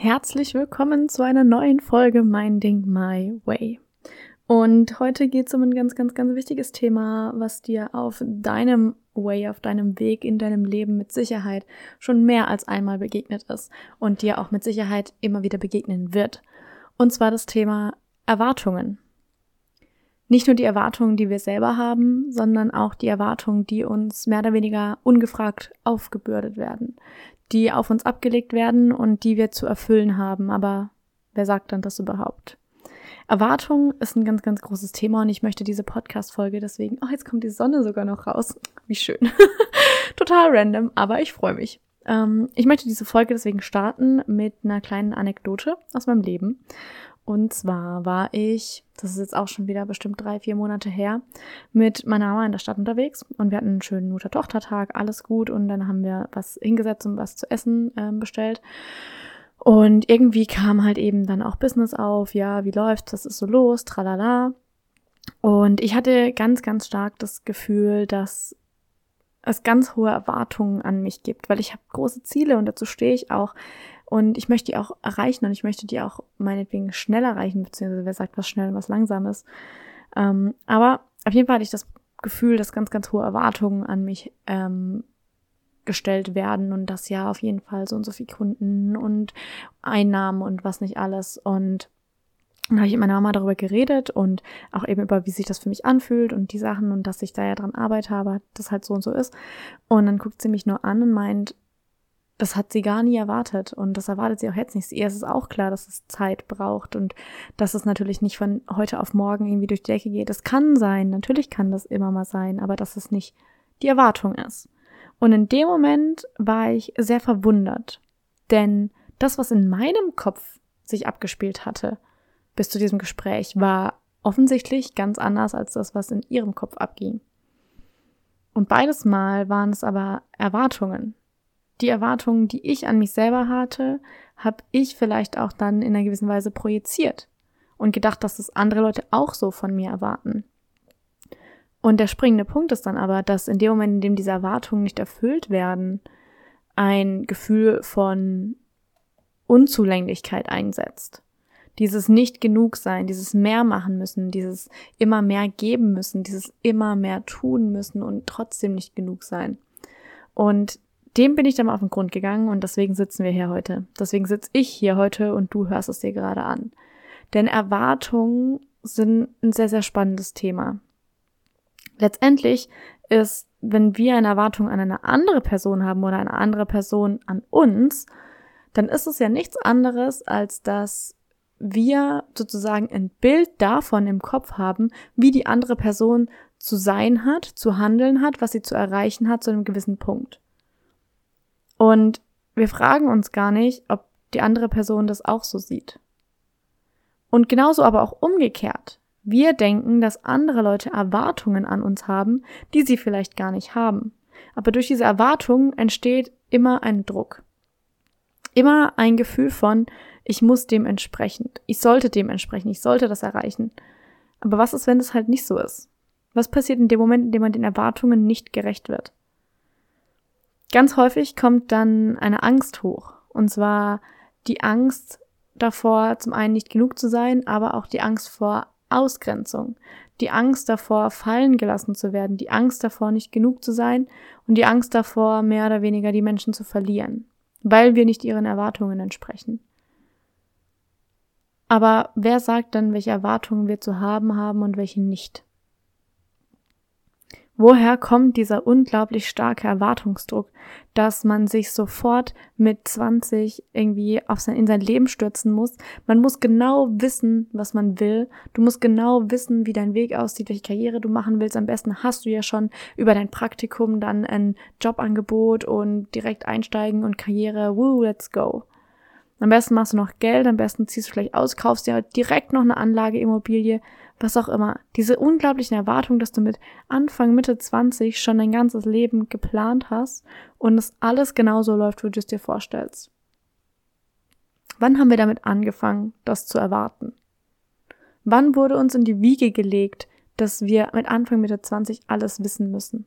Herzlich willkommen zu einer neuen Folge Minding My Way. Und heute geht es um ein ganz, ganz, ganz wichtiges Thema, was dir auf deinem Way, auf deinem Weg in deinem Leben mit Sicherheit schon mehr als einmal begegnet ist und dir auch mit Sicherheit immer wieder begegnen wird. Und zwar das Thema Erwartungen. Nicht nur die Erwartungen, die wir selber haben, sondern auch die Erwartungen, die uns mehr oder weniger ungefragt aufgebürdet werden, die auf uns abgelegt werden und die wir zu erfüllen haben. Aber wer sagt dann das überhaupt? Erwartung ist ein ganz, ganz großes Thema und ich möchte diese Podcast-Folge deswegen, oh, jetzt kommt die Sonne sogar noch raus. Wie schön. Total random, aber ich freue mich. Ähm, ich möchte diese Folge deswegen starten mit einer kleinen Anekdote aus meinem Leben. Und zwar war ich, das ist jetzt auch schon wieder bestimmt drei, vier Monate her, mit meiner Mama in der Stadt unterwegs und wir hatten einen schönen Mutter-Tochter-Tag, alles gut und dann haben wir was hingesetzt und was zu essen ähm, bestellt. Und irgendwie kam halt eben dann auch Business auf, ja, wie läuft's, was ist so los, tralala. Und ich hatte ganz, ganz stark das Gefühl, dass es ganz hohe Erwartungen an mich gibt, weil ich habe große Ziele und dazu stehe ich auch. Und ich möchte die auch erreichen und ich möchte die auch meinetwegen schnell erreichen, beziehungsweise wer sagt was schnell und was langsam ist. Ähm, aber auf jeden Fall hatte ich das Gefühl, dass ganz, ganz hohe Erwartungen an mich ähm, gestellt werden und das ja auf jeden Fall so und so viele Kunden und Einnahmen und was nicht alles. Und dann habe ich mit meiner Mama darüber geredet und auch eben über, wie sich das für mich anfühlt und die Sachen und dass ich da ja dran arbeite, aber das halt so und so ist. Und dann guckt sie mich nur an und meint, das hat sie gar nie erwartet und das erwartet sie auch jetzt nicht. Ihr ist es auch klar, dass es Zeit braucht und dass es natürlich nicht von heute auf morgen irgendwie durch die Decke geht. Es kann sein, natürlich kann das immer mal sein, aber dass es nicht die Erwartung ist. Und in dem Moment war ich sehr verwundert, denn das, was in meinem Kopf sich abgespielt hatte bis zu diesem Gespräch, war offensichtlich ganz anders als das, was in ihrem Kopf abging. Und beides Mal waren es aber Erwartungen. Die Erwartungen, die ich an mich selber hatte, habe ich vielleicht auch dann in einer gewissen Weise projiziert und gedacht, dass das andere Leute auch so von mir erwarten. Und der springende Punkt ist dann aber, dass in dem Moment, in dem diese Erwartungen nicht erfüllt werden, ein Gefühl von Unzulänglichkeit einsetzt. Dieses nicht genug sein, dieses mehr machen müssen, dieses immer mehr geben müssen, dieses immer mehr tun müssen und trotzdem nicht genug sein. Und dem bin ich dann mal auf den Grund gegangen und deswegen sitzen wir hier heute. Deswegen sitze ich hier heute und du hörst es dir gerade an. Denn Erwartungen sind ein sehr, sehr spannendes Thema. Letztendlich ist, wenn wir eine Erwartung an eine andere Person haben oder eine andere Person an uns, dann ist es ja nichts anderes, als dass wir sozusagen ein Bild davon im Kopf haben, wie die andere Person zu sein hat, zu handeln hat, was sie zu erreichen hat zu einem gewissen Punkt. Und wir fragen uns gar nicht, ob die andere Person das auch so sieht. Und genauso aber auch umgekehrt. Wir denken, dass andere Leute Erwartungen an uns haben, die sie vielleicht gar nicht haben. Aber durch diese Erwartungen entsteht immer ein Druck. Immer ein Gefühl von, ich muss dem entsprechen, ich sollte dem entsprechen, ich sollte das erreichen. Aber was ist, wenn es halt nicht so ist? Was passiert in dem Moment, in dem man den Erwartungen nicht gerecht wird? Ganz häufig kommt dann eine Angst hoch. Und zwar die Angst davor, zum einen nicht genug zu sein, aber auch die Angst vor Ausgrenzung, die Angst davor, fallen gelassen zu werden, die Angst davor, nicht genug zu sein und die Angst davor, mehr oder weniger die Menschen zu verlieren, weil wir nicht ihren Erwartungen entsprechen. Aber wer sagt dann, welche Erwartungen wir zu haben haben und welche nicht? Woher kommt dieser unglaublich starke Erwartungsdruck, dass man sich sofort mit 20 irgendwie auf sein, in sein Leben stürzen muss? Man muss genau wissen, was man will. Du musst genau wissen, wie dein Weg aussieht, welche Karriere du machen willst. Am besten hast du ja schon über dein Praktikum dann ein Jobangebot und direkt einsteigen und Karriere. Woo, let's go. Am besten machst du noch Geld, am besten ziehst du vielleicht aus, kaufst dir halt direkt noch eine Anlageimmobilie, was auch immer. Diese unglaublichen Erwartungen, dass du mit Anfang, Mitte 20 schon dein ganzes Leben geplant hast und es alles genauso läuft, wie du es dir vorstellst. Wann haben wir damit angefangen, das zu erwarten? Wann wurde uns in die Wiege gelegt, dass wir mit Anfang, Mitte 20 alles wissen müssen?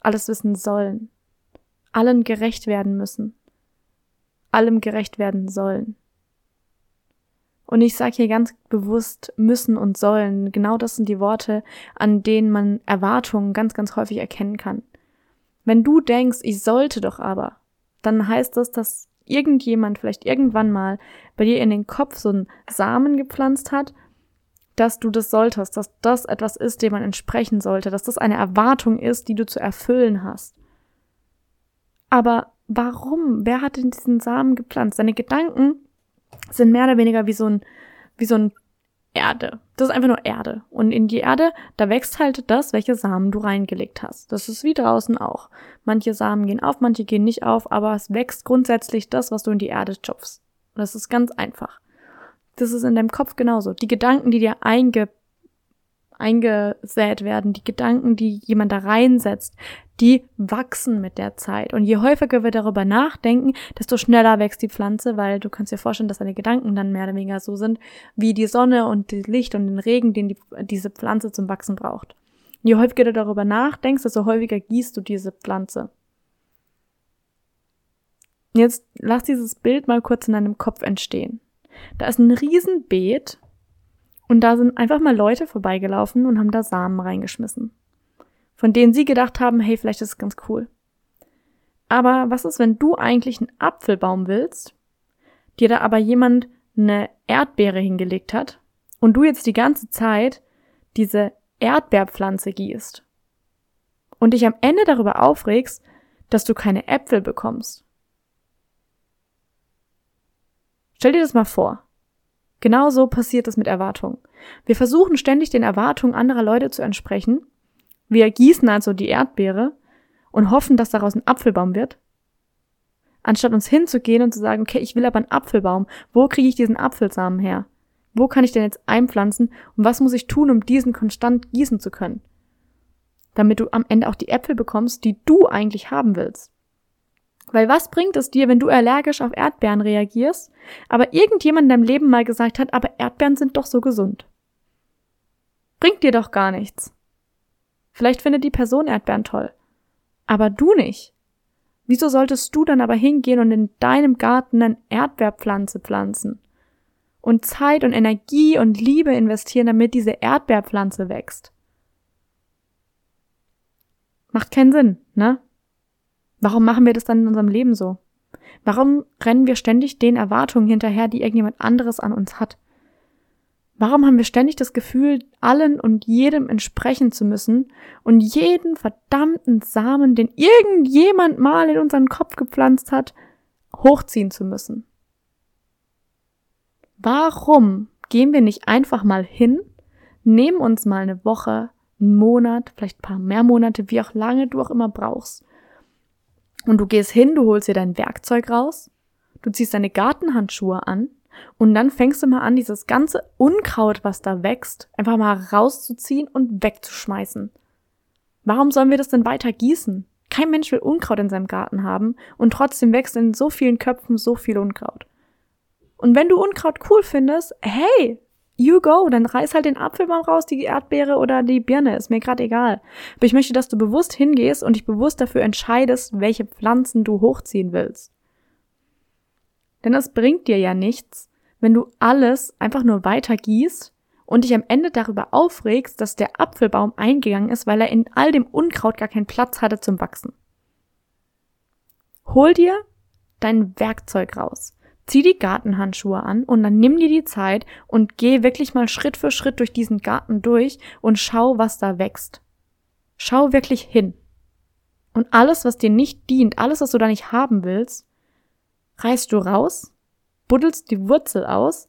Alles wissen sollen? Allen gerecht werden müssen? allem gerecht werden sollen. Und ich sage hier ganz bewusst müssen und sollen. Genau das sind die Worte, an denen man Erwartungen ganz, ganz häufig erkennen kann. Wenn du denkst, ich sollte doch aber, dann heißt das, dass irgendjemand vielleicht irgendwann mal bei dir in den Kopf so einen Samen gepflanzt hat, dass du das solltest, dass das etwas ist, dem man entsprechen sollte, dass das eine Erwartung ist, die du zu erfüllen hast. Aber warum? Wer hat denn diesen Samen gepflanzt? Seine Gedanken sind mehr oder weniger wie so ein, wie so ein Erde. Das ist einfach nur Erde. Und in die Erde, da wächst halt das, welche Samen du reingelegt hast. Das ist wie draußen auch. Manche Samen gehen auf, manche gehen nicht auf, aber es wächst grundsätzlich das, was du in die Erde schupfst. Das ist ganz einfach. Das ist in deinem Kopf genauso. Die Gedanken, die dir einge eingesät werden, die Gedanken, die jemand da reinsetzt, die wachsen mit der Zeit. Und je häufiger wir darüber nachdenken, desto schneller wächst die Pflanze, weil du kannst dir vorstellen, dass deine Gedanken dann mehr oder weniger so sind, wie die Sonne und das Licht und den Regen, den die, diese Pflanze zum Wachsen braucht. Je häufiger du darüber nachdenkst, desto häufiger gießt du diese Pflanze. Jetzt lass dieses Bild mal kurz in deinem Kopf entstehen. Da ist ein Riesenbeet und da sind einfach mal Leute vorbeigelaufen und haben da Samen reingeschmissen. Von denen sie gedacht haben, hey, vielleicht ist es ganz cool. Aber was ist, wenn du eigentlich einen Apfelbaum willst, dir da aber jemand eine Erdbeere hingelegt hat und du jetzt die ganze Zeit diese Erdbeerpflanze gießt und dich am Ende darüber aufregst, dass du keine Äpfel bekommst? Stell dir das mal vor. Genauso passiert es mit Erwartungen. Wir versuchen ständig den Erwartungen anderer Leute zu entsprechen. Wir gießen also die Erdbeere und hoffen, dass daraus ein Apfelbaum wird. Anstatt uns hinzugehen und zu sagen, okay, ich will aber einen Apfelbaum. Wo kriege ich diesen Apfelsamen her? Wo kann ich denn jetzt einpflanzen? Und was muss ich tun, um diesen konstant gießen zu können? Damit du am Ende auch die Äpfel bekommst, die du eigentlich haben willst. Weil was bringt es dir, wenn du allergisch auf Erdbeeren reagierst, aber irgendjemand in deinem Leben mal gesagt hat, aber Erdbeeren sind doch so gesund? Bringt dir doch gar nichts. Vielleicht findet die Person Erdbeeren toll, aber du nicht. Wieso solltest du dann aber hingehen und in deinem Garten eine Erdbeerpflanze pflanzen? Und Zeit und Energie und Liebe investieren, damit diese Erdbeerpflanze wächst? Macht keinen Sinn, ne? Warum machen wir das dann in unserem Leben so? Warum rennen wir ständig den Erwartungen hinterher, die irgendjemand anderes an uns hat? Warum haben wir ständig das Gefühl, allen und jedem entsprechen zu müssen und jeden verdammten Samen, den irgendjemand mal in unseren Kopf gepflanzt hat, hochziehen zu müssen? Warum gehen wir nicht einfach mal hin, nehmen uns mal eine Woche, einen Monat, vielleicht ein paar mehr Monate, wie auch lange du auch immer brauchst, und du gehst hin, du holst dir dein Werkzeug raus, du ziehst deine Gartenhandschuhe an und dann fängst du mal an, dieses ganze Unkraut, was da wächst, einfach mal rauszuziehen und wegzuschmeißen. Warum sollen wir das denn weiter gießen? Kein Mensch will Unkraut in seinem Garten haben und trotzdem wächst in so vielen Köpfen so viel Unkraut. Und wenn du Unkraut cool findest, hey, you go, dann reiß halt den Apfelbaum raus, die Erdbeere oder die Birne, ist mir gerade egal. Aber ich möchte, dass du bewusst hingehst und dich bewusst dafür entscheidest, welche Pflanzen du hochziehen willst. Denn es bringt dir ja nichts, wenn du alles einfach nur weiter gießt und dich am Ende darüber aufregst, dass der Apfelbaum eingegangen ist, weil er in all dem Unkraut gar keinen Platz hatte zum Wachsen. Hol dir dein Werkzeug raus. Zieh die Gartenhandschuhe an und dann nimm dir die Zeit und geh wirklich mal Schritt für Schritt durch diesen Garten durch und schau, was da wächst. Schau wirklich hin. Und alles, was dir nicht dient, alles, was du da nicht haben willst, reißt du raus, buddelst die Wurzel aus,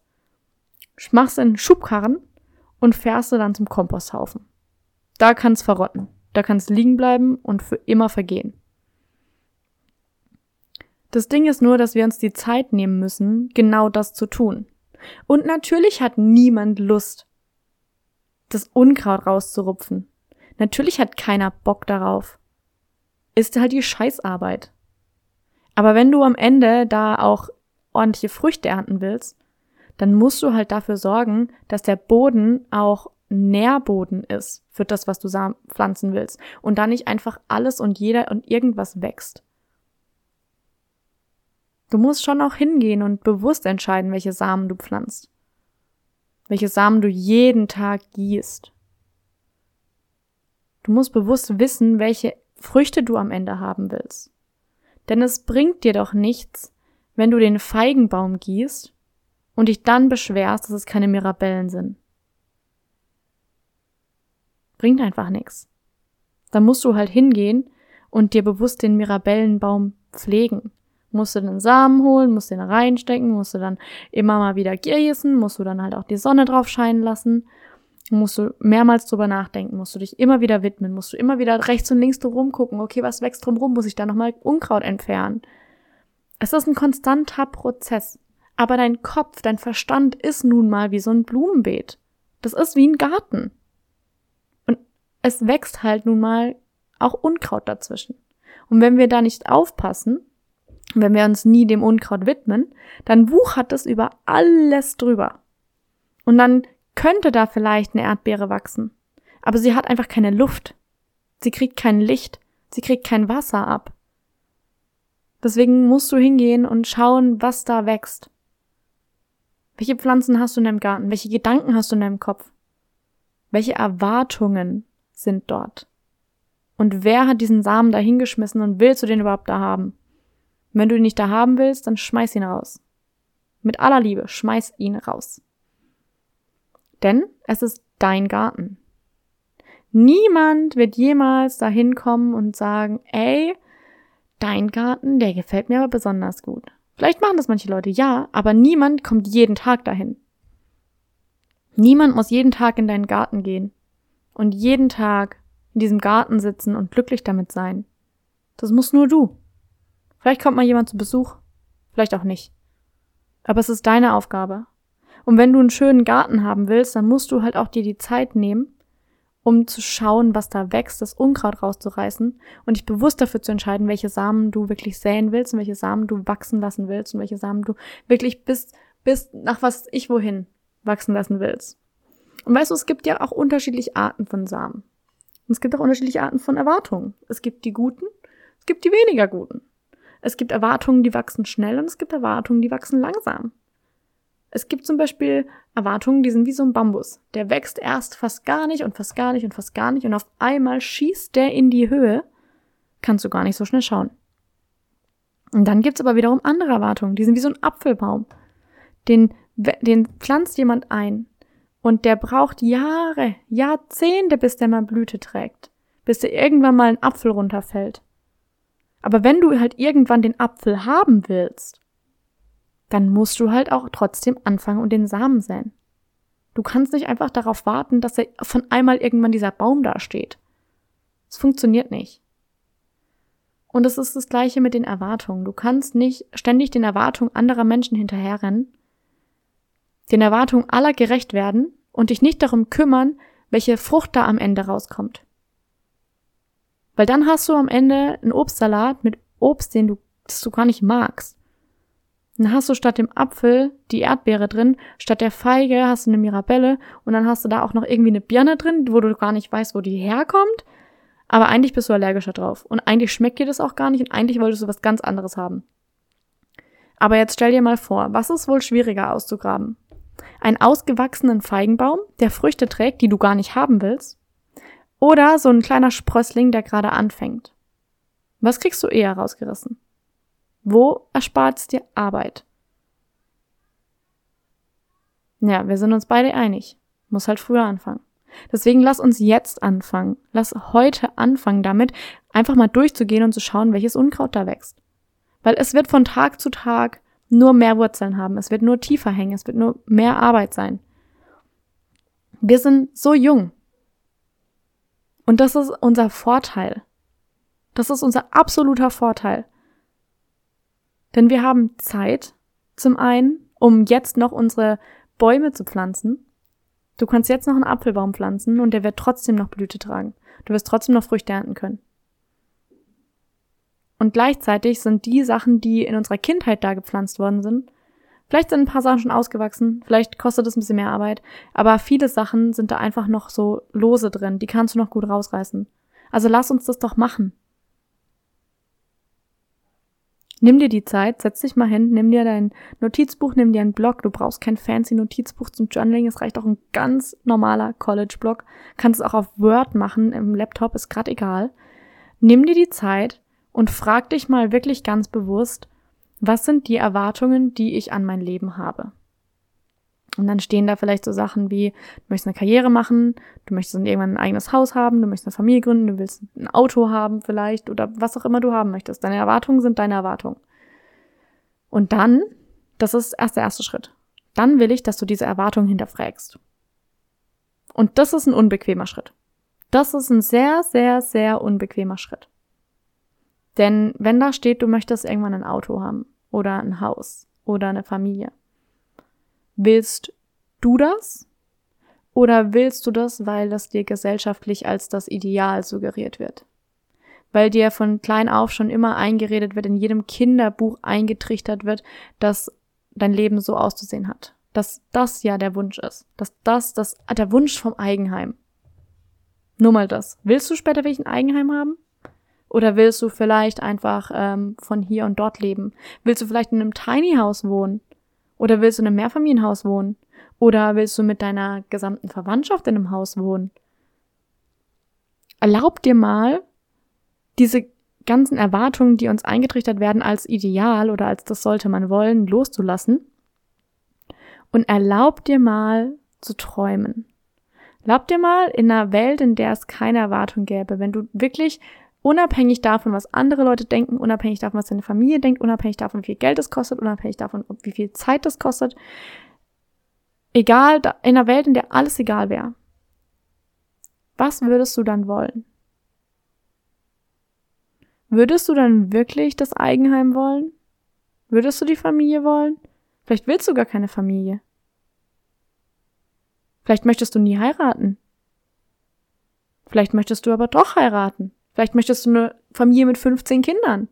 machst in Schubkarren und fährst du dann zum Komposthaufen. Da kann's verrotten. Da kann's liegen bleiben und für immer vergehen. Das Ding ist nur, dass wir uns die Zeit nehmen müssen, genau das zu tun. Und natürlich hat niemand Lust, das Unkraut rauszurupfen. Natürlich hat keiner Bock darauf. Ist halt die Scheißarbeit. Aber wenn du am Ende da auch ordentliche Früchte ernten willst, dann musst du halt dafür sorgen, dass der Boden auch Nährboden ist für das, was du pflanzen willst und da nicht einfach alles und jeder und irgendwas wächst. Du musst schon auch hingehen und bewusst entscheiden, welche Samen du pflanzt. Welche Samen du jeden Tag gießt. Du musst bewusst wissen, welche Früchte du am Ende haben willst. Denn es bringt dir doch nichts, wenn du den Feigenbaum gießt und dich dann beschwerst, dass es keine Mirabellen sind. Bringt einfach nichts. Da musst du halt hingehen und dir bewusst den Mirabellenbaum pflegen. Musst du den Samen holen, musst den reinstecken, musst du dann immer mal wieder gießen, musst du dann halt auch die Sonne drauf scheinen lassen, musst du mehrmals drüber nachdenken, musst du dich immer wieder widmen, musst du immer wieder rechts und links drum gucken, okay, was wächst drumrum, muss ich da nochmal Unkraut entfernen. Es ist ein konstanter Prozess. Aber dein Kopf, dein Verstand ist nun mal wie so ein Blumenbeet. Das ist wie ein Garten. Und es wächst halt nun mal auch Unkraut dazwischen. Und wenn wir da nicht aufpassen, wenn wir uns nie dem Unkraut widmen, dann wuchert es über alles drüber. Und dann könnte da vielleicht eine Erdbeere wachsen. Aber sie hat einfach keine Luft. Sie kriegt kein Licht. Sie kriegt kein Wasser ab. Deswegen musst du hingehen und schauen, was da wächst. Welche Pflanzen hast du in deinem Garten? Welche Gedanken hast du in deinem Kopf? Welche Erwartungen sind dort? Und wer hat diesen Samen da hingeschmissen und willst du den überhaupt da haben? Wenn du ihn nicht da haben willst, dann schmeiß ihn raus. Mit aller Liebe, schmeiß ihn raus. Denn es ist dein Garten. Niemand wird jemals dahin kommen und sagen, ey, dein Garten, der gefällt mir aber besonders gut. Vielleicht machen das manche Leute, ja, aber niemand kommt jeden Tag dahin. Niemand muss jeden Tag in deinen Garten gehen und jeden Tag in diesem Garten sitzen und glücklich damit sein. Das musst nur du. Vielleicht kommt mal jemand zu Besuch, vielleicht auch nicht. Aber es ist deine Aufgabe. Und wenn du einen schönen Garten haben willst, dann musst du halt auch dir die Zeit nehmen, um zu schauen, was da wächst, das Unkraut rauszureißen und dich bewusst dafür zu entscheiden, welche Samen du wirklich säen willst und welche Samen du wachsen lassen willst und welche Samen du wirklich bis, bis nach was ich wohin wachsen lassen willst. Und weißt du, es gibt ja auch unterschiedliche Arten von Samen. Und es gibt auch unterschiedliche Arten von Erwartungen. Es gibt die guten, es gibt die weniger guten. Es gibt Erwartungen, die wachsen schnell und es gibt Erwartungen, die wachsen langsam. Es gibt zum Beispiel Erwartungen, die sind wie so ein Bambus. Der wächst erst fast gar nicht und fast gar nicht und fast gar nicht und auf einmal schießt der in die Höhe. Kannst du gar nicht so schnell schauen. Und dann gibt's aber wiederum andere Erwartungen, die sind wie so ein Apfelbaum. Den, den pflanzt jemand ein und der braucht Jahre, Jahrzehnte, bis der mal Blüte trägt, bis der irgendwann mal ein Apfel runterfällt. Aber wenn du halt irgendwann den Apfel haben willst, dann musst du halt auch trotzdem anfangen und den Samen säen. Du kannst nicht einfach darauf warten, dass er von einmal irgendwann dieser Baum dasteht. Es funktioniert nicht. Und es ist das gleiche mit den Erwartungen. Du kannst nicht ständig den Erwartungen anderer Menschen hinterherrennen, den Erwartungen aller gerecht werden und dich nicht darum kümmern, welche Frucht da am Ende rauskommt. Weil dann hast du am Ende einen Obstsalat mit Obst, den du, das du gar nicht magst. Dann hast du statt dem Apfel die Erdbeere drin, statt der Feige hast du eine Mirabelle und dann hast du da auch noch irgendwie eine Birne drin, wo du gar nicht weißt, wo die herkommt. Aber eigentlich bist du allergischer drauf. Und eigentlich schmeckt dir das auch gar nicht und eigentlich wolltest du was ganz anderes haben. Aber jetzt stell dir mal vor, was ist wohl schwieriger auszugraben? Einen ausgewachsenen Feigenbaum, der Früchte trägt, die du gar nicht haben willst? Oder so ein kleiner Sprössling, der gerade anfängt? Was kriegst du eher rausgerissen? Wo erspart es dir Arbeit? Ja, wir sind uns beide einig. Muss halt früher anfangen. Deswegen lass uns jetzt anfangen. Lass heute anfangen damit, einfach mal durchzugehen und zu schauen, welches Unkraut da wächst. Weil es wird von Tag zu Tag nur mehr Wurzeln haben. Es wird nur tiefer hängen. Es wird nur mehr Arbeit sein. Wir sind so jung. Und das ist unser Vorteil. Das ist unser absoluter Vorteil. Denn wir haben Zeit, zum einen, um jetzt noch unsere Bäume zu pflanzen. Du kannst jetzt noch einen Apfelbaum pflanzen und der wird trotzdem noch Blüte tragen. Du wirst trotzdem noch Früchte ernten können. Und gleichzeitig sind die Sachen, die in unserer Kindheit da gepflanzt worden sind, vielleicht sind ein paar Sachen schon ausgewachsen, vielleicht kostet es ein bisschen mehr Arbeit, aber viele Sachen sind da einfach noch so lose drin, die kannst du noch gut rausreißen. Also lass uns das doch machen. Nimm dir die Zeit, setz dich mal hin, nimm dir dein Notizbuch, nimm dir einen Blog. Du brauchst kein fancy Notizbuch zum Journaling. Es reicht auch ein ganz normaler College-Blog. Kannst es auch auf Word machen, im Laptop, ist grad egal. Nimm dir die Zeit und frag dich mal wirklich ganz bewusst, was sind die Erwartungen, die ich an mein Leben habe? Und dann stehen da vielleicht so Sachen wie, du möchtest eine Karriere machen, du möchtest irgendwann ein eigenes Haus haben, du möchtest eine Familie gründen, du willst ein Auto haben vielleicht oder was auch immer du haben möchtest. Deine Erwartungen sind deine Erwartungen. Und dann, das ist erst der erste Schritt. Dann will ich, dass du diese Erwartungen hinterfragst. Und das ist ein unbequemer Schritt. Das ist ein sehr, sehr, sehr unbequemer Schritt. Denn wenn da steht, du möchtest irgendwann ein Auto haben oder ein Haus oder eine Familie, Willst du das? Oder willst du das, weil das dir gesellschaftlich als das Ideal suggeriert wird? Weil dir von klein auf schon immer eingeredet wird, in jedem Kinderbuch eingetrichtert wird, dass dein Leben so auszusehen hat. Dass das ja der Wunsch ist. Dass das, das, der Wunsch vom Eigenheim. Nur mal das. Willst du später welchen Eigenheim haben? Oder willst du vielleicht einfach ähm, von hier und dort leben? Willst du vielleicht in einem Tiny House wohnen? Oder willst du in einem Mehrfamilienhaus wohnen? Oder willst du mit deiner gesamten Verwandtschaft in einem Haus wohnen? Erlaub dir mal, diese ganzen Erwartungen, die uns eingetrichtert werden als Ideal oder als das sollte man wollen, loszulassen. Und erlaub dir mal zu träumen. Erlaub dir mal in einer Welt, in der es keine Erwartung gäbe, wenn du wirklich Unabhängig davon, was andere Leute denken, unabhängig davon, was deine Familie denkt, unabhängig davon, wie viel Geld es kostet, unabhängig davon, wie viel Zeit es kostet. Egal, in einer Welt, in der alles egal wäre. Was würdest du dann wollen? Würdest du dann wirklich das Eigenheim wollen? Würdest du die Familie wollen? Vielleicht willst du gar keine Familie. Vielleicht möchtest du nie heiraten. Vielleicht möchtest du aber doch heiraten. Vielleicht möchtest du eine Familie mit 15 Kindern.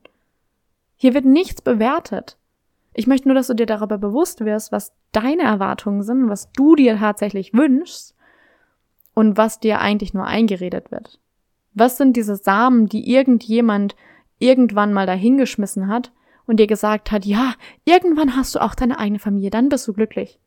Hier wird nichts bewertet. Ich möchte nur, dass du dir darüber bewusst wirst, was deine Erwartungen sind, was du dir tatsächlich wünschst und was dir eigentlich nur eingeredet wird. Was sind diese Samen, die irgendjemand irgendwann mal dahingeschmissen hat und dir gesagt hat, ja, irgendwann hast du auch deine eigene Familie, dann bist du glücklich.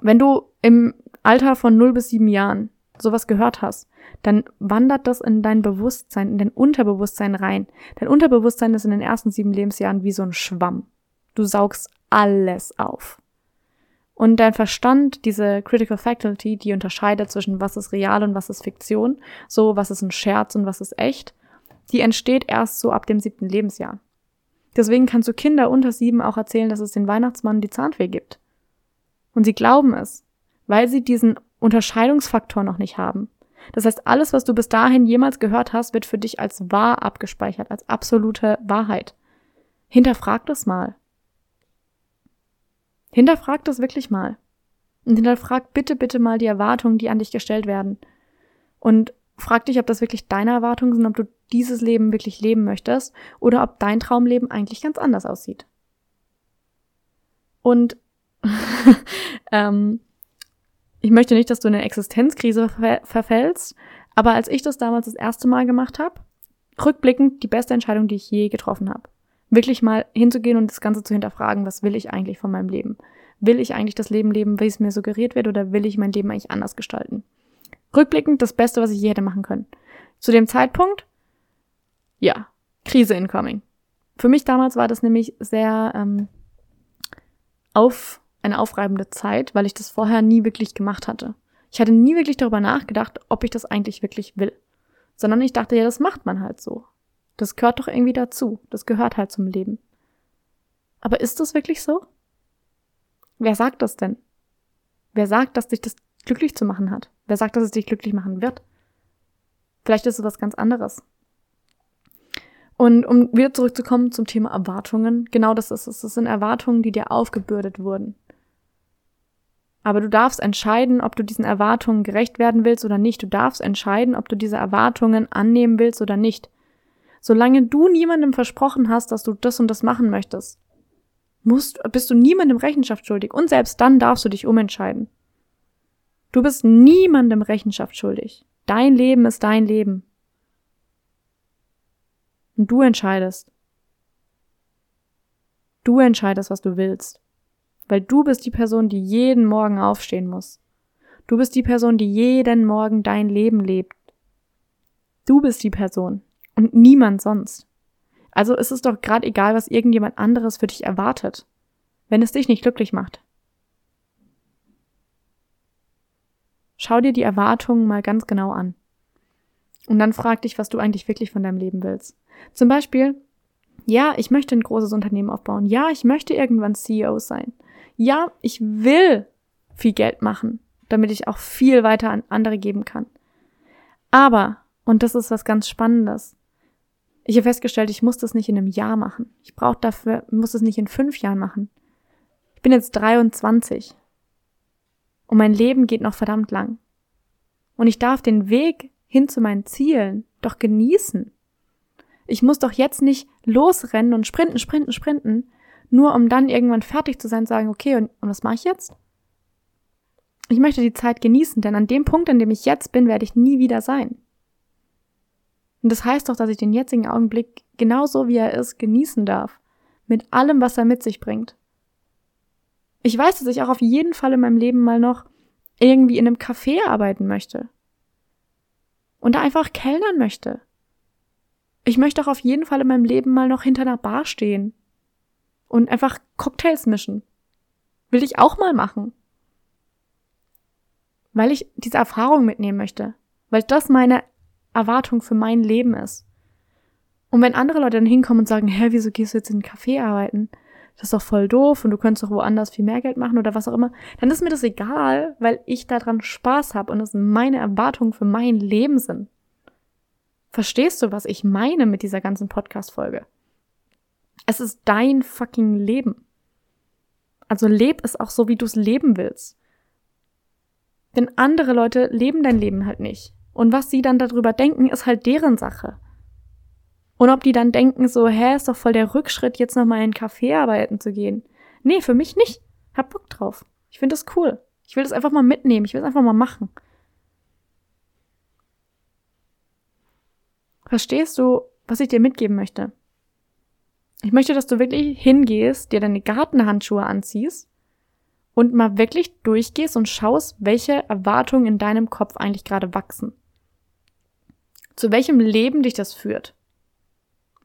Wenn du im Alter von 0 bis 7 Jahren sowas gehört hast, dann wandert das in dein Bewusstsein, in dein Unterbewusstsein rein. Dein Unterbewusstsein ist in den ersten sieben Lebensjahren wie so ein Schwamm. Du saugst alles auf. Und dein Verstand, diese Critical Faculty, die unterscheidet zwischen was ist real und was ist Fiktion, so was ist ein Scherz und was ist echt, die entsteht erst so ab dem siebten Lebensjahr. Deswegen kannst du Kinder unter sieben auch erzählen, dass es den Weihnachtsmann die Zahnfee gibt. Und sie glauben es, weil sie diesen Unterscheidungsfaktor noch nicht haben. Das heißt, alles, was du bis dahin jemals gehört hast, wird für dich als wahr abgespeichert, als absolute Wahrheit. Hinterfrag das mal. Hinterfrag das wirklich mal. Und hinterfrag bitte, bitte mal die Erwartungen, die an dich gestellt werden. Und frag dich, ob das wirklich deine Erwartungen sind, ob du dieses Leben wirklich leben möchtest oder ob dein Traumleben eigentlich ganz anders aussieht. Und ähm, ich möchte nicht, dass du in eine Existenzkrise ver verfällst, aber als ich das damals das erste Mal gemacht habe, rückblickend die beste Entscheidung, die ich je getroffen habe. Wirklich mal hinzugehen und das Ganze zu hinterfragen, was will ich eigentlich von meinem Leben? Will ich eigentlich das Leben leben, wie es mir suggeriert wird, oder will ich mein Leben eigentlich anders gestalten? Rückblickend das Beste, was ich je hätte machen können. Zu dem Zeitpunkt, ja, Krise incoming. Für mich damals war das nämlich sehr ähm, auf eine aufreibende Zeit, weil ich das vorher nie wirklich gemacht hatte. Ich hatte nie wirklich darüber nachgedacht, ob ich das eigentlich wirklich will. Sondern ich dachte, ja, das macht man halt so. Das gehört doch irgendwie dazu. Das gehört halt zum Leben. Aber ist das wirklich so? Wer sagt das denn? Wer sagt, dass dich das glücklich zu machen hat? Wer sagt, dass es dich glücklich machen wird? Vielleicht ist es was ganz anderes. Und um wieder zurückzukommen zum Thema Erwartungen, genau das ist es. Das sind Erwartungen, die dir aufgebürdet wurden. Aber du darfst entscheiden, ob du diesen Erwartungen gerecht werden willst oder nicht. Du darfst entscheiden, ob du diese Erwartungen annehmen willst oder nicht. Solange du niemandem versprochen hast, dass du das und das machen möchtest, musst, bist du niemandem Rechenschaft schuldig. Und selbst dann darfst du dich umentscheiden. Du bist niemandem Rechenschaft schuldig. Dein Leben ist dein Leben. Und du entscheidest. Du entscheidest, was du willst. Weil du bist die Person, die jeden Morgen aufstehen muss. Du bist die Person, die jeden Morgen dein Leben lebt. Du bist die Person und niemand sonst. Also ist es doch gerade egal, was irgendjemand anderes für dich erwartet, wenn es dich nicht glücklich macht. Schau dir die Erwartungen mal ganz genau an. Und dann frag dich, was du eigentlich wirklich von deinem Leben willst. Zum Beispiel, ja, ich möchte ein großes Unternehmen aufbauen. Ja, ich möchte irgendwann CEO sein. Ja, ich will viel Geld machen, damit ich auch viel weiter an andere geben kann. Aber, und das ist was ganz Spannendes, ich habe festgestellt, ich muss das nicht in einem Jahr machen. Ich brauche dafür, muss es nicht in fünf Jahren machen. Ich bin jetzt 23. Und mein Leben geht noch verdammt lang. Und ich darf den Weg hin zu meinen Zielen doch genießen. Ich muss doch jetzt nicht losrennen und sprinten, sprinten, sprinten, nur um dann irgendwann fertig zu sein sagen, okay, und, und was mache ich jetzt? Ich möchte die Zeit genießen, denn an dem Punkt, an dem ich jetzt bin, werde ich nie wieder sein. Und das heißt doch, dass ich den jetzigen Augenblick genauso wie er ist genießen darf. Mit allem, was er mit sich bringt. Ich weiß, dass ich auch auf jeden Fall in meinem Leben mal noch irgendwie in einem Café arbeiten möchte. Und da einfach kellnern möchte. Ich möchte auch auf jeden Fall in meinem Leben mal noch hinter einer Bar stehen und einfach Cocktails mischen. Will ich auch mal machen. Weil ich diese Erfahrung mitnehmen möchte. Weil das meine Erwartung für mein Leben ist. Und wenn andere Leute dann hinkommen und sagen, hä, wieso gehst du jetzt in einen Café arbeiten? Das ist doch voll doof und du könntest doch woanders viel mehr Geld machen oder was auch immer, dann ist mir das egal, weil ich daran Spaß habe und es meine Erwartungen für mein Leben sind. Verstehst du, was ich meine mit dieser ganzen Podcast-Folge? Es ist dein fucking Leben. Also leb es auch so, wie du es leben willst. Denn andere Leute leben dein Leben halt nicht. Und was sie dann darüber denken, ist halt deren Sache. Und ob die dann denken so, hä, ist doch voll der Rückschritt, jetzt nochmal in einen Café arbeiten zu gehen. Nee, für mich nicht. Hab Bock drauf. Ich finde das cool. Ich will das einfach mal mitnehmen. Ich will es einfach mal machen. Verstehst du, was ich dir mitgeben möchte? Ich möchte, dass du wirklich hingehst, dir deine Gartenhandschuhe anziehst und mal wirklich durchgehst und schaust, welche Erwartungen in deinem Kopf eigentlich gerade wachsen. Zu welchem Leben dich das führt.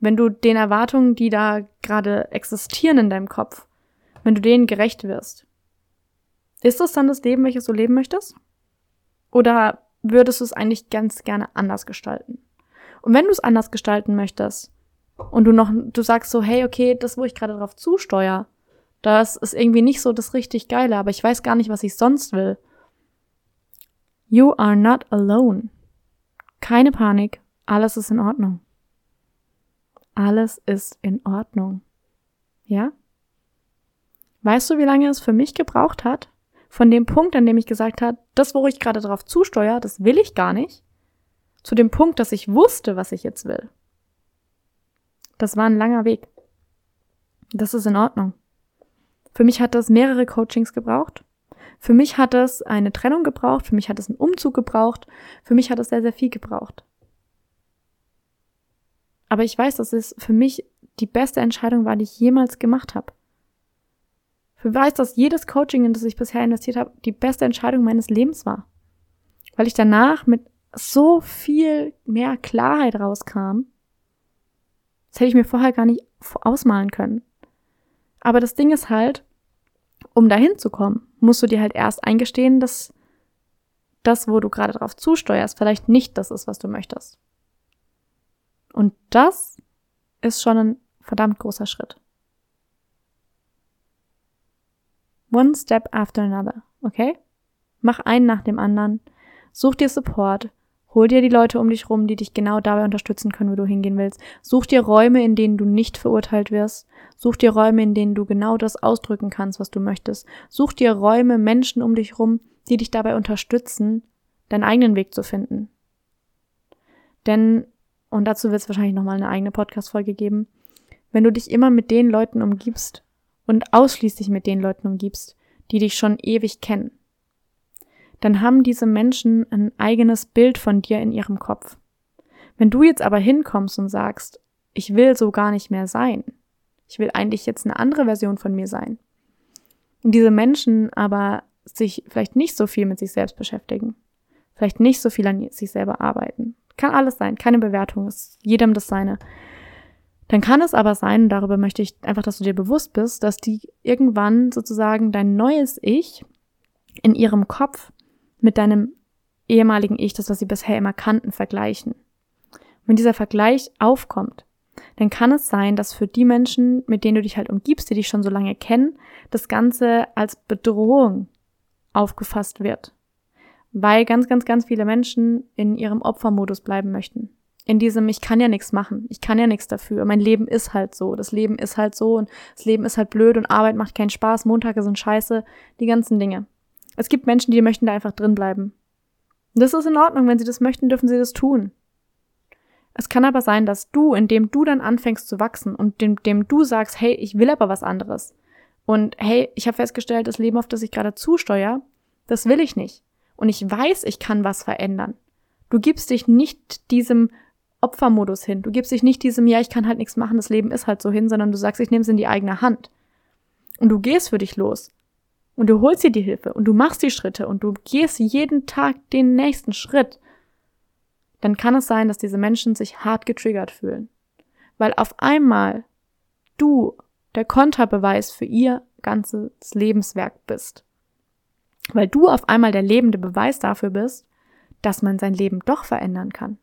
Wenn du den Erwartungen, die da gerade existieren in deinem Kopf, wenn du denen gerecht wirst. Ist das dann das Leben, welches du leben möchtest? Oder würdest du es eigentlich ganz gerne anders gestalten? Und wenn du es anders gestalten möchtest und du noch, du sagst so, hey, okay, das, wo ich gerade drauf zusteuere, das ist irgendwie nicht so das richtig Geile, aber ich weiß gar nicht, was ich sonst will. You are not alone. Keine Panik, alles ist in Ordnung. Alles ist in Ordnung. Ja? Weißt du, wie lange es für mich gebraucht hat? Von dem Punkt, an dem ich gesagt habe, das, wo ich gerade drauf zusteuere, das will ich gar nicht, zu dem Punkt, dass ich wusste, was ich jetzt will. Das war ein langer Weg. Das ist in Ordnung. Für mich hat das mehrere Coachings gebraucht. Für mich hat es eine Trennung gebraucht. Für mich hat es einen Umzug gebraucht. Für mich hat es sehr, sehr viel gebraucht. Aber ich weiß, dass es für mich die beste Entscheidung war, die ich jemals gemacht habe. Ich weiß, dass jedes Coaching, in das ich bisher investiert habe, die beste Entscheidung meines Lebens war. Weil ich danach mit so viel mehr Klarheit rauskam. Das hätte ich mir vorher gar nicht ausmalen können. Aber das Ding ist halt, um dahin zu kommen, musst du dir halt erst eingestehen, dass das, wo du gerade drauf zusteuerst, vielleicht nicht das ist, was du möchtest. Und das ist schon ein verdammt großer Schritt. One step after another, okay? Mach einen nach dem anderen, such dir Support, hol dir die Leute um dich rum, die dich genau dabei unterstützen können, wo du hingehen willst. Such dir Räume, in denen du nicht verurteilt wirst. Such dir Räume, in denen du genau das ausdrücken kannst, was du möchtest. Such dir Räume, Menschen um dich rum, die dich dabei unterstützen, deinen eigenen Weg zu finden. Denn, und dazu wird es wahrscheinlich nochmal eine eigene Podcast-Folge geben, wenn du dich immer mit den Leuten umgibst und ausschließlich mit den Leuten umgibst, die dich schon ewig kennen, dann haben diese Menschen ein eigenes Bild von dir in ihrem Kopf. Wenn du jetzt aber hinkommst und sagst, ich will so gar nicht mehr sein, ich will eigentlich jetzt eine andere Version von mir sein, und diese Menschen aber sich vielleicht nicht so viel mit sich selbst beschäftigen, vielleicht nicht so viel an sich selber arbeiten, kann alles sein, keine Bewertung, ist jedem das seine. Dann kann es aber sein, darüber möchte ich einfach, dass du dir bewusst bist, dass die irgendwann sozusagen dein neues Ich in ihrem Kopf mit deinem ehemaligen Ich, das, was sie bisher immer kannten, vergleichen. Wenn dieser Vergleich aufkommt, dann kann es sein, dass für die Menschen, mit denen du dich halt umgibst, die dich schon so lange kennen, das Ganze als Bedrohung aufgefasst wird. Weil ganz, ganz, ganz viele Menschen in ihrem Opfermodus bleiben möchten. In diesem, ich kann ja nichts machen, ich kann ja nichts dafür, mein Leben ist halt so, das Leben ist halt so und das Leben ist halt blöd und Arbeit macht keinen Spaß, Montage sind scheiße, die ganzen Dinge. Es gibt Menschen, die möchten da einfach drin bleiben. Das ist in Ordnung, wenn sie das möchten, dürfen sie das tun. Es kann aber sein, dass du, indem du dann anfängst zu wachsen und dem, dem du sagst, hey, ich will aber was anderes. Und hey, ich habe festgestellt, das Leben, auf das ich gerade zusteuere, das will ich nicht. Und ich weiß, ich kann was verändern. Du gibst dich nicht diesem Opfermodus hin. Du gibst dich nicht diesem, ja, ich kann halt nichts machen, das Leben ist halt so hin, sondern du sagst, ich nehme es in die eigene Hand. Und du gehst für dich los. Und du holst dir die Hilfe und du machst die Schritte und du gehst jeden Tag den nächsten Schritt, dann kann es sein, dass diese Menschen sich hart getriggert fühlen. Weil auf einmal du der Konterbeweis für ihr ganzes Lebenswerk bist. Weil du auf einmal der lebende Beweis dafür bist, dass man sein Leben doch verändern kann.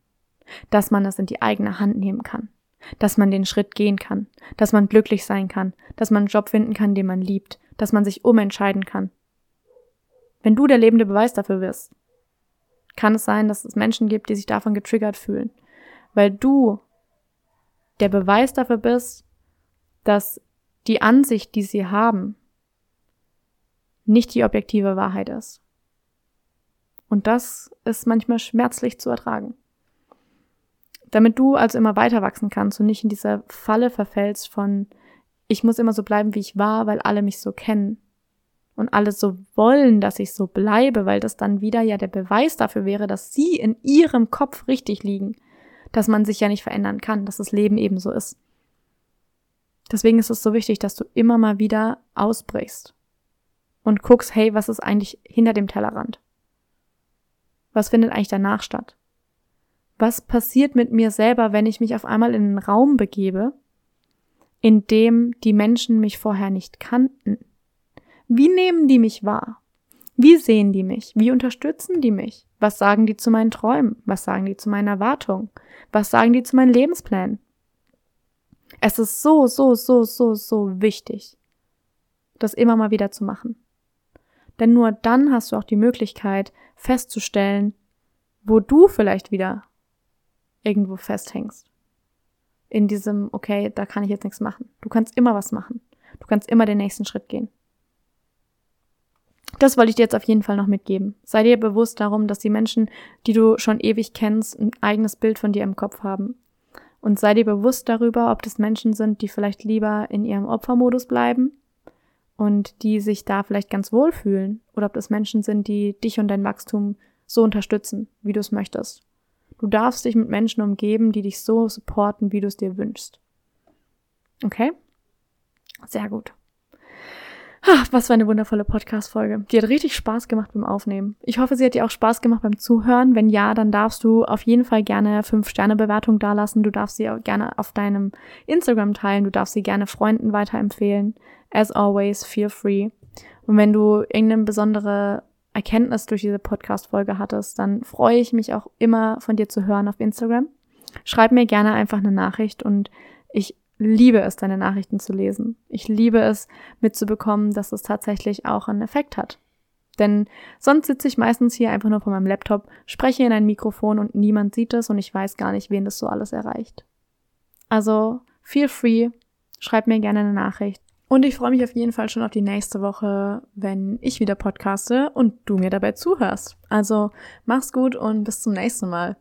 Dass man es in die eigene Hand nehmen kann. Dass man den Schritt gehen kann. Dass man glücklich sein kann. Dass man einen Job finden kann, den man liebt dass man sich umentscheiden kann. Wenn du der lebende Beweis dafür wirst, kann es sein, dass es Menschen gibt, die sich davon getriggert fühlen, weil du der Beweis dafür bist, dass die Ansicht, die sie haben, nicht die objektive Wahrheit ist. Und das ist manchmal schmerzlich zu ertragen. Damit du also immer weiter wachsen kannst und nicht in dieser Falle verfällst von, ich muss immer so bleiben, wie ich war, weil alle mich so kennen. Und alle so wollen, dass ich so bleibe, weil das dann wieder ja der Beweis dafür wäre, dass sie in ihrem Kopf richtig liegen. Dass man sich ja nicht verändern kann, dass das Leben eben so ist. Deswegen ist es so wichtig, dass du immer mal wieder ausbrichst und guckst, hey, was ist eigentlich hinter dem Tellerrand? Was findet eigentlich danach statt? Was passiert mit mir selber, wenn ich mich auf einmal in einen Raum begebe in dem die Menschen mich vorher nicht kannten. Wie nehmen die mich wahr? Wie sehen die mich? Wie unterstützen die mich? Was sagen die zu meinen Träumen? Was sagen die zu meinen Erwartungen? Was sagen die zu meinen Lebensplänen? Es ist so, so, so, so, so wichtig, das immer mal wieder zu machen. Denn nur dann hast du auch die Möglichkeit festzustellen, wo du vielleicht wieder irgendwo festhängst in diesem, okay, da kann ich jetzt nichts machen. Du kannst immer was machen. Du kannst immer den nächsten Schritt gehen. Das wollte ich dir jetzt auf jeden Fall noch mitgeben. Sei dir bewusst darum, dass die Menschen, die du schon ewig kennst, ein eigenes Bild von dir im Kopf haben. Und sei dir bewusst darüber, ob das Menschen sind, die vielleicht lieber in ihrem Opfermodus bleiben und die sich da vielleicht ganz wohl fühlen, oder ob das Menschen sind, die dich und dein Wachstum so unterstützen, wie du es möchtest. Du darfst dich mit Menschen umgeben, die dich so supporten, wie du es dir wünschst. Okay? Sehr gut. Ach, was für eine wundervolle Podcast-Folge. Die hat richtig Spaß gemacht beim Aufnehmen. Ich hoffe, sie hat dir auch Spaß gemacht beim Zuhören. Wenn ja, dann darfst du auf jeden Fall gerne 5-Sterne-Bewertung dalassen. Du darfst sie auch gerne auf deinem Instagram teilen. Du darfst sie gerne Freunden weiterempfehlen. As always, feel free. Und wenn du irgendeine besondere Erkenntnis durch diese Podcast-Folge hattest, dann freue ich mich auch immer von dir zu hören auf Instagram. Schreib mir gerne einfach eine Nachricht und ich liebe es, deine Nachrichten zu lesen. Ich liebe es mitzubekommen, dass es tatsächlich auch einen Effekt hat. Denn sonst sitze ich meistens hier einfach nur vor meinem Laptop, spreche in ein Mikrofon und niemand sieht es und ich weiß gar nicht, wen das so alles erreicht. Also, feel free, schreib mir gerne eine Nachricht. Und ich freue mich auf jeden Fall schon auf die nächste Woche, wenn ich wieder podcaste und du mir dabei zuhörst. Also, mach's gut und bis zum nächsten Mal.